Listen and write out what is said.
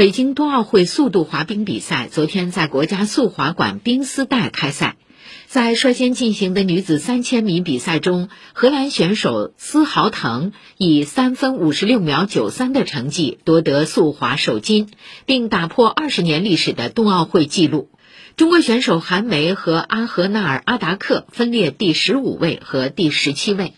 北京冬奥会速度滑冰比赛昨天在国家速滑馆冰丝带开赛，在率先进行的女子三千米比赛中，荷兰选手斯豪滕以三分五十六秒九三的成绩夺得速滑首金，并打破二十年历史的冬奥会纪录。中国选手韩梅和阿合纳尔阿达克分列第十五位和第十七位。